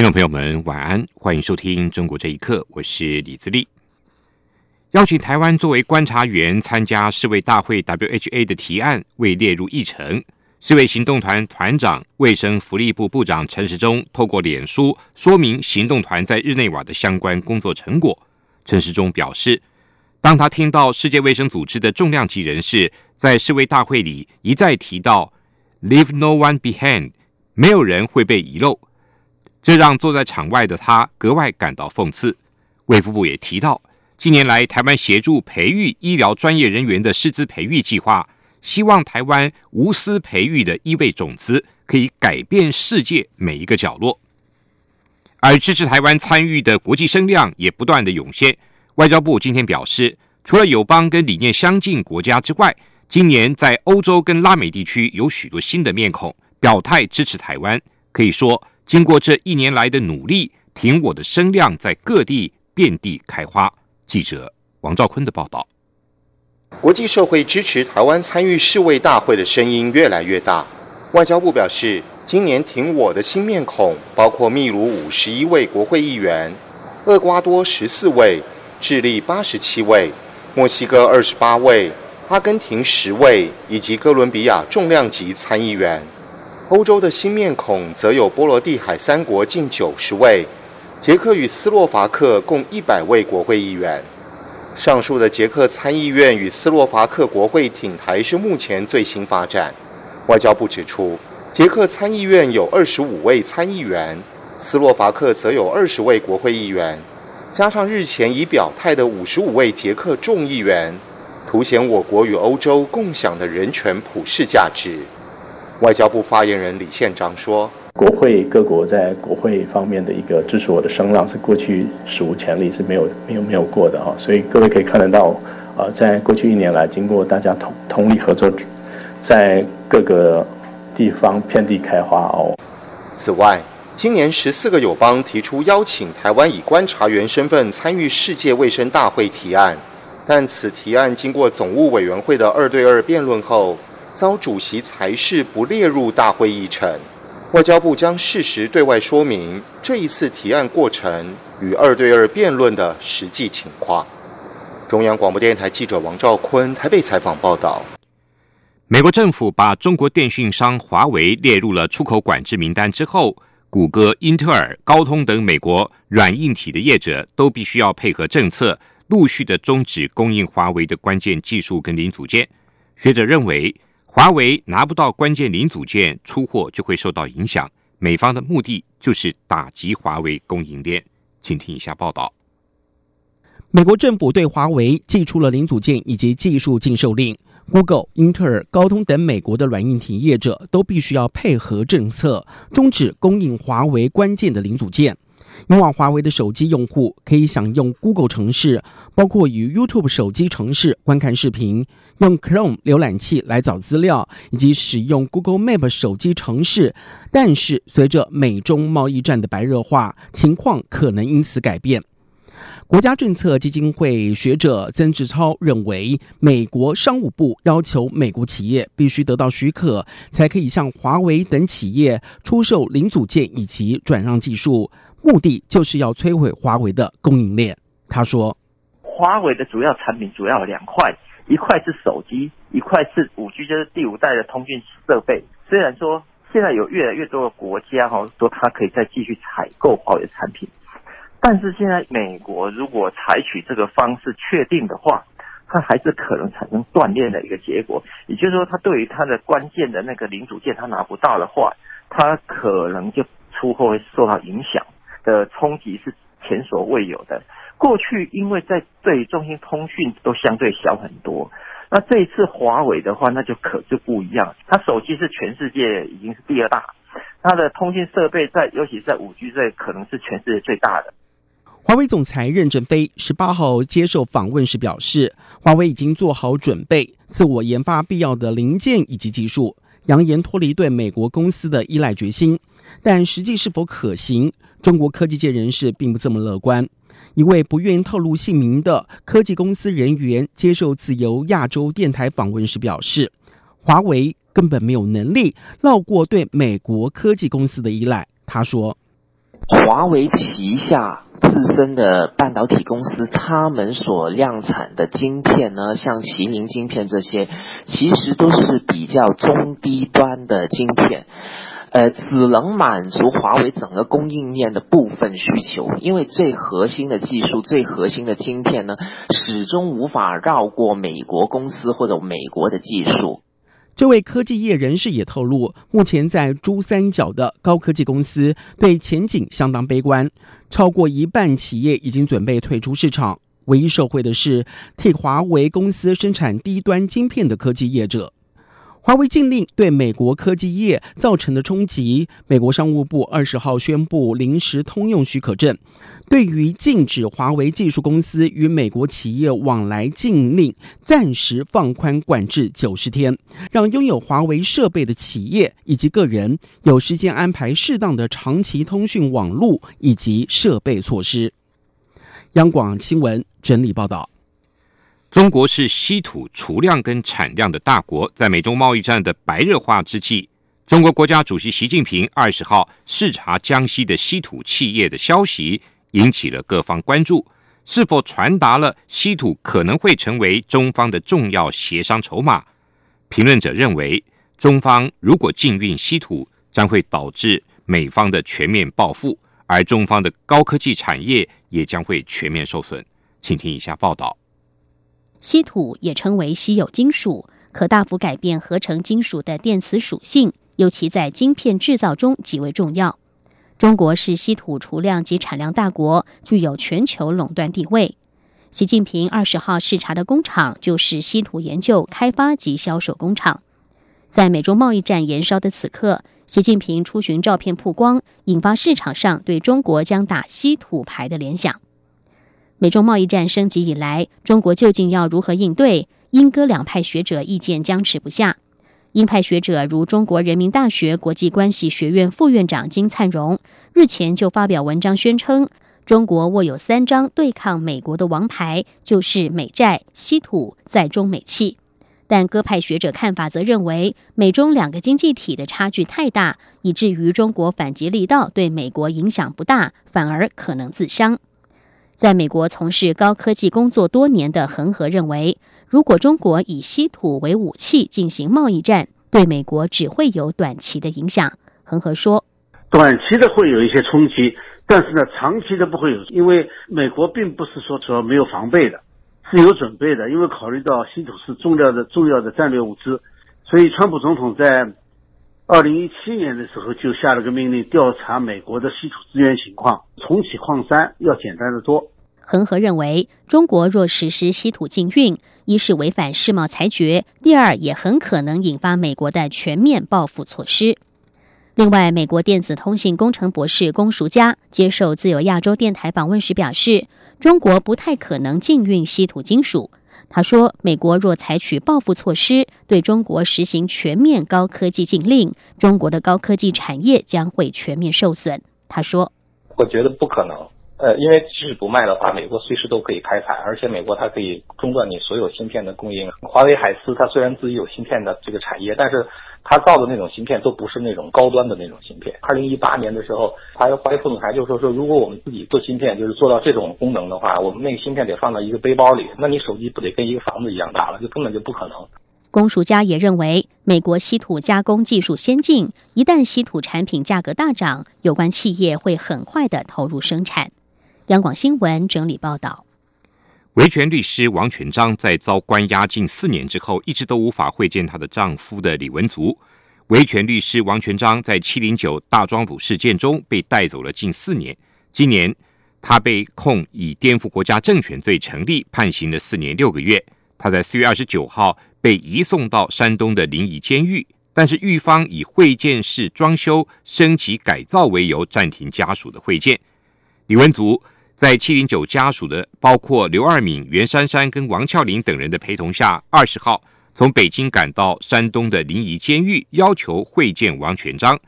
听众朋友们，晚安，欢迎收听《中国这一刻》，我是李自立。邀请台湾作为观察员参加世卫大会 （WHA） 的提案未列入议程。世卫行动团团长、卫生福利部部长陈时中透过脸书说明行动团在日内瓦的相关工作成果。陈时中表示，当他听到世界卫生组织的重量级人士在世卫大会里一再提到 “leave no one behind”，没有人会被遗漏。这让坐在场外的他格外感到讽刺。卫福部也提到，近年来台湾协助培育医疗专业人员的师资培育计划，希望台湾无私培育的医卫种子可以改变世界每一个角落。而支持台湾参与的国际声量也不断的涌现。外交部今天表示，除了友邦跟理念相近国家之外，今年在欧洲跟拉美地区有许多新的面孔表态支持台湾，可以说。经过这一年来的努力，挺我的声量在各地遍地开花。记者王兆坤的报道。国际社会支持台湾参与世卫大会的声音越来越大。外交部表示，今年挺我的新面孔包括秘鲁五十一位国会议员、厄瓜多十四位、智利八十七位、墨西哥二十八位、阿根廷十位以及哥伦比亚重量级参议员。欧洲的新面孔则有波罗的海三国近九十位，捷克与斯洛伐克共一百位国会议员。上述的捷克参议院与斯洛伐克国会挺台是目前最新发展。外交部指出，捷克参议院有二十五位参议员，斯洛伐克则有二十位国会议员，加上日前已表态的五十五位捷克众议员，凸显我国与欧洲共享的人权普世价值。外交部发言人李宪章说：“国会各国在国会方面的一个支持我的声浪是过去史无前例，是没有没有没有过的哈。所以各位可以看得到，呃，在过去一年来，经过大家同同力合作，在各个地方遍地开花哦。此外，今年十四个友邦提出邀请台湾以观察员身份参与世界卫生大会提案，但此提案经过总务委员会的二对二辩论后。”遭主席裁示不列入大会议程，外交部将适时对外说明这一次提案过程与二对二辩论的实际情况。中央广播电台记者王兆坤台北采访报道。美国政府把中国电讯商华为列入了出口管制名单之后，谷歌、英特尔、高通等美国软硬体的业者都必须要配合政策，陆续的终止供应华为的关键技术跟零组件。学者认为。华为拿不到关键零组件，出货就会受到影响。美方的目的就是打击华为供应链。请听一下报道：美国政府对华为寄出了零组件以及技术禁售令，Google、英特尔、高通等美国的软硬体业者都必须要配合政策，终止供应华为关键的零组件。以往华为的手机用户可以享用 Google 城市，包括与 YouTube 手机城市观看视频，用 Chrome 浏览器来找资料，以及使用 Google Map 手机城市。但是，随着美中贸易战的白热化，情况可能因此改变。国家政策基金会学者曾志超认为，美国商务部要求美国企业必须得到许可，才可以向华为等企业出售零组件以及转让技术。目的就是要摧毁华为的供应链。他说：“华为的主要产品主要有两块，一块是手机，一块是五 G，就是第五代的通讯设备。虽然说现在有越来越多的国家哈说它可以再继续采购华为产品，但是现在美国如果采取这个方式确定的话，它还是可能产生断裂的一个结果。也就是说，它对于它的关键的那个零组件它拿不到的话，它可能就出货会受到影响。”的冲击是前所未有的。过去因为在对中兴通讯都相对小很多，那这一次华为的话，那就可就不一样。它手机是全世界已经是第二大，它的通讯设备在尤其是在五 G 这可能是全世界最大的。华为总裁任正非十八号接受访问时表示，华为已经做好准备，自我研发必要的零件以及技术，扬言脱离对美国公司的依赖决心。但实际是否可行，中国科技界人士并不这么乐观。一位不愿透露姓名的科技公司人员接受自由亚洲电台访问时表示，华为根本没有能力绕过对美国科技公司的依赖。他说：“华为旗下自身的半导体公司，他们所量产的晶片呢，像麒麟晶片这些，其实都是比较中低端的晶片。”呃，只能满足华为整个供应链的部分需求，因为最核心的技术、最核心的晶片呢，始终无法绕过美国公司或者美国的技术。这位科技业人士也透露，目前在珠三角的高科技公司对前景相当悲观，超过一半企业已经准备退出市场。唯一受惠的是替华为公司生产低端晶片的科技业者。华为禁令对美国科技业造成的冲击，美国商务部二十号宣布临时通用许可证，对于禁止华为技术公司与美国企业往来禁令暂时放宽管制九十天，让拥有华为设备的企业以及个人有时间安排适当的长期通讯网络以及设备措施。央广新闻整理报道。中国是稀土储量跟产量的大国，在美中贸易战的白热化之际，中国国家主席习近平二十号视察江西的稀土企业的消息，引起了各方关注。是否传达了稀土可能会成为中方的重要协商筹码？评论者认为，中方如果禁运稀土，将会导致美方的全面报复，而中方的高科技产业也将会全面受损。请听以下报道。稀土也称为稀有金属，可大幅改变合成金属的电磁属性，尤其在晶片制造中极为重要。中国是稀土储量及产量大国，具有全球垄断地位。习近平二十号视察的工厂就是稀土研究、开发及销售工厂。在美中贸易战延烧的此刻，习近平出巡照片曝光，引发市场上对中国将打稀土牌的联想。美中贸易战升级以来，中国究竟要如何应对？英哥两派学者意见僵持不下。鹰派学者如中国人民大学国际关系学院副院长金灿荣日前就发表文章宣称，中国握有三张对抗美国的王牌，就是美债、稀土、在中美气。但鸽派学者看法则认为，美中两个经济体的差距太大，以至于中国反击力道对美国影响不大，反而可能自伤。在美国从事高科技工作多年的恒河认为，如果中国以稀土为武器进行贸易战，对美国只会有短期的影响。恒河说：“短期的会有一些冲击，但是呢，长期的不会有，因为美国并不是说说没有防备的，是有准备的。因为考虑到稀土是重要的重要的战略物资，所以川普总统在二零一七年的时候就下了个命令，调查美国的稀土资源情况，重启矿山要简单的多。”恒河认为，中国若实施稀土禁运，一是违反世贸裁决，第二也很可能引发美国的全面报复措施。另外，美国电子通信工程博士龚淑佳接受自由亚洲电台访问时表示，中国不太可能禁运稀土金属。他说，美国若采取报复措施，对中国实行全面高科技禁令，中国的高科技产业将会全面受损。他说：“我觉得不可能。”呃，因为即使不卖的话，美国随时都可以开采，而且美国它可以中断你所有芯片的供应。华为海思它虽然自己有芯片的这个产业，但是他造的那种芯片都不是那种高端的那种芯片。二零一八年的时候，华为华为副总裁就说说，如果我们自己做芯片，就是做到这种功能的话，我们那个芯片得放到一个背包里，那你手机不得跟一个房子一样大了，就根本就不可能。龚淑佳也认为，美国稀土加工技术先进，一旦稀土产品价格大涨，有关企业会很快的投入生产。央广新闻整理报道：维权律师王全章在遭关押近四年之后，一直都无法会见她的丈夫的李文足。维权律师王全章在七零九大庄捕事件中被带走了近四年，今年他被控以颠覆国家政权罪成立，判刑了四年六个月。他在四月二十九号被移送到山东的临沂监狱，但是狱方以会见室装修升级改造为由，暂停家属的会见。李文足。在七零九家属的包括刘二敏、袁珊珊跟王俏玲等人的陪同下，二十号从北京赶到山东的临沂监狱，要求会见王全璋。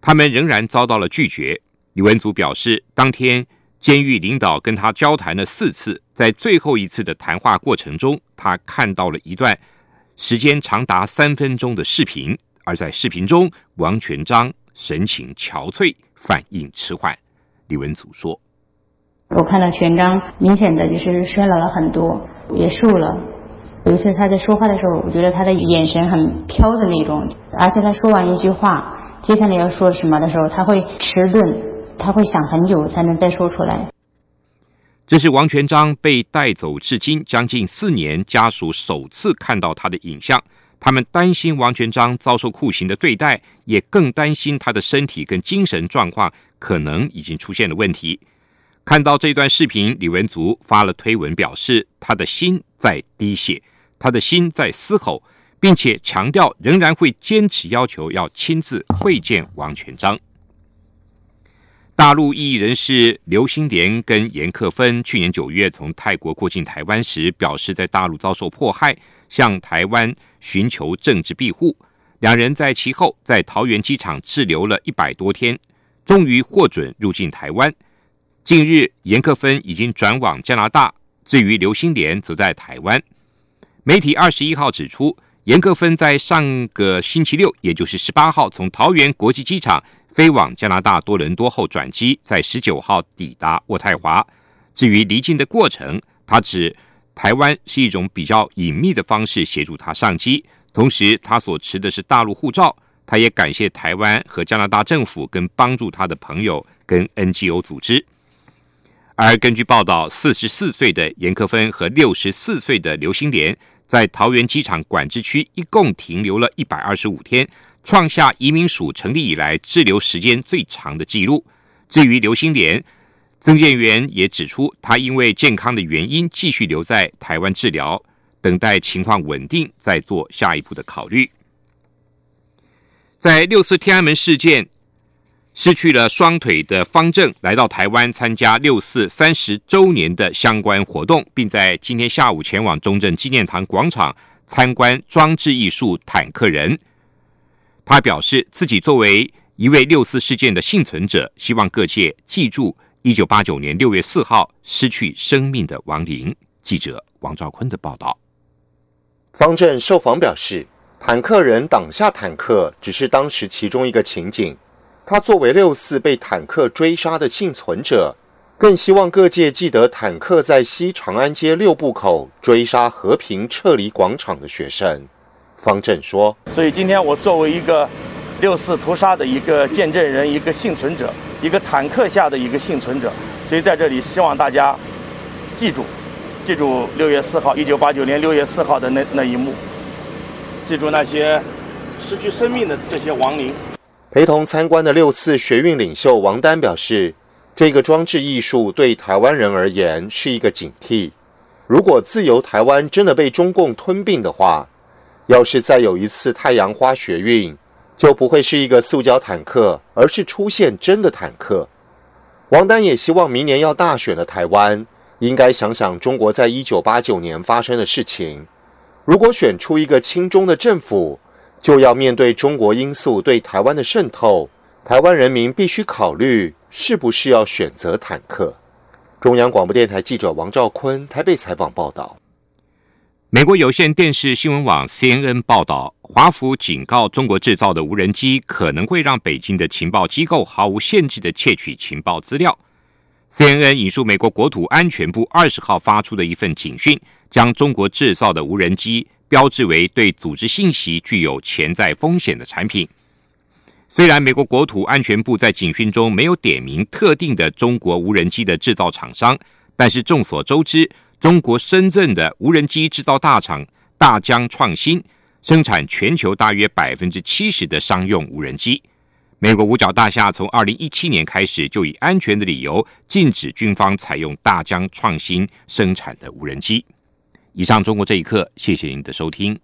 他们仍然遭到了拒绝。李文祖表示，当天监狱领导跟他交谈了四次，在最后一次的谈话过程中，他看到了一段时间长达三分钟的视频，而在视频中，王全璋神情憔悴，反应迟缓。李文祖说。我看到全章明显的就是衰老了很多，也瘦了。有一次他在说话的时候，我觉得他的眼神很飘的那种，而且他说完一句话，接下来要说什么的时候，他会迟钝，他会想很久才能再说出来。这是王全章被带走至今将近四年，家属首次看到他的影像。他们担心王全章遭受酷刑的对待，也更担心他的身体跟精神状况可能已经出现了问题。看到这段视频，李文足发了推文，表示他的心在滴血，他的心在嘶吼，并且强调仍然会坚持要求要亲自会见王全璋。大陆异议人士刘新莲跟严克芬去年九月从泰国过境台湾时，表示在大陆遭受迫害，向台湾寻求政治庇护。两人在其后在桃园机场滞留了一百多天，终于获准入境台湾。近日，严克芬已经转往加拿大，至于刘新莲则在台湾。媒体二十一号指出，严克芬在上个星期六，也就是十八号，从桃园国际机场飞往加拿大多伦多后转机，在十九号抵达渥太华。至于离境的过程，他指台湾是一种比较隐秘的方式协助他上机，同时他所持的是大陆护照。他也感谢台湾和加拿大政府跟帮助他的朋友跟 NGO 组织。而根据报道，四十四岁的严克芬和六十四岁的刘新莲在桃园机场管制区一共停留了一百二十五天，创下移民署成立以来滞留时间最长的纪录。至于刘新莲，曾建元也指出，他因为健康的原因继续留在台湾治疗，等待情况稳定再做下一步的考虑。在六四天安门事件。失去了双腿的方正来到台湾参加六四三十周年的相关活动，并在今天下午前往中正纪念堂广场参观装置艺术坦克人。他表示自己作为一位六四事件的幸存者，希望各界记住一九八九年六月四号失去生命的亡灵。记者王兆坤的报道。方正受访表示，坦克人挡下坦克只是当时其中一个情景。他作为六四被坦克追杀的幸存者，更希望各界记得坦克在西长安街六部口追杀和平撤离广场的学生。方正说：“所以今天我作为一个六四屠杀的一个见证人、一个幸存者、一个坦克下的一个幸存者，所以在这里希望大家记住，记住六月四号，一九八九年六月四号的那那一幕，记住那些失去生命的这些亡灵。”陪同参观的六四学运领袖王丹表示：“这个装置艺术对台湾人而言是一个警惕。如果自由台湾真的被中共吞并的话，要是再有一次太阳花学运，就不会是一个塑胶坦克，而是出现真的坦克。”王丹也希望明年要大选的台湾，应该想想中国在一九八九年发生的事情。如果选出一个亲中的政府，就要面对中国因素对台湾的渗透，台湾人民必须考虑是不是要选择坦克。中央广播电台记者王兆坤台北采访报道。美国有线电视新闻网 CNN 报道，华府警告中国制造的无人机可能会让北京的情报机构毫无限制的窃取情报资料。CNN 引述美国国土安全部二十号发出的一份警讯，将中国制造的无人机。标志为对组织信息具有潜在风险的产品。虽然美国国土安全部在警讯中没有点名特定的中国无人机的制造厂商，但是众所周知，中国深圳的无人机制造大厂大疆创新生产全球大约百分之七十的商用无人机。美国五角大厦从二零一七年开始就以安全的理由禁止军方采用大疆创新生产的无人机。以上，中国这一刻，谢谢您的收听。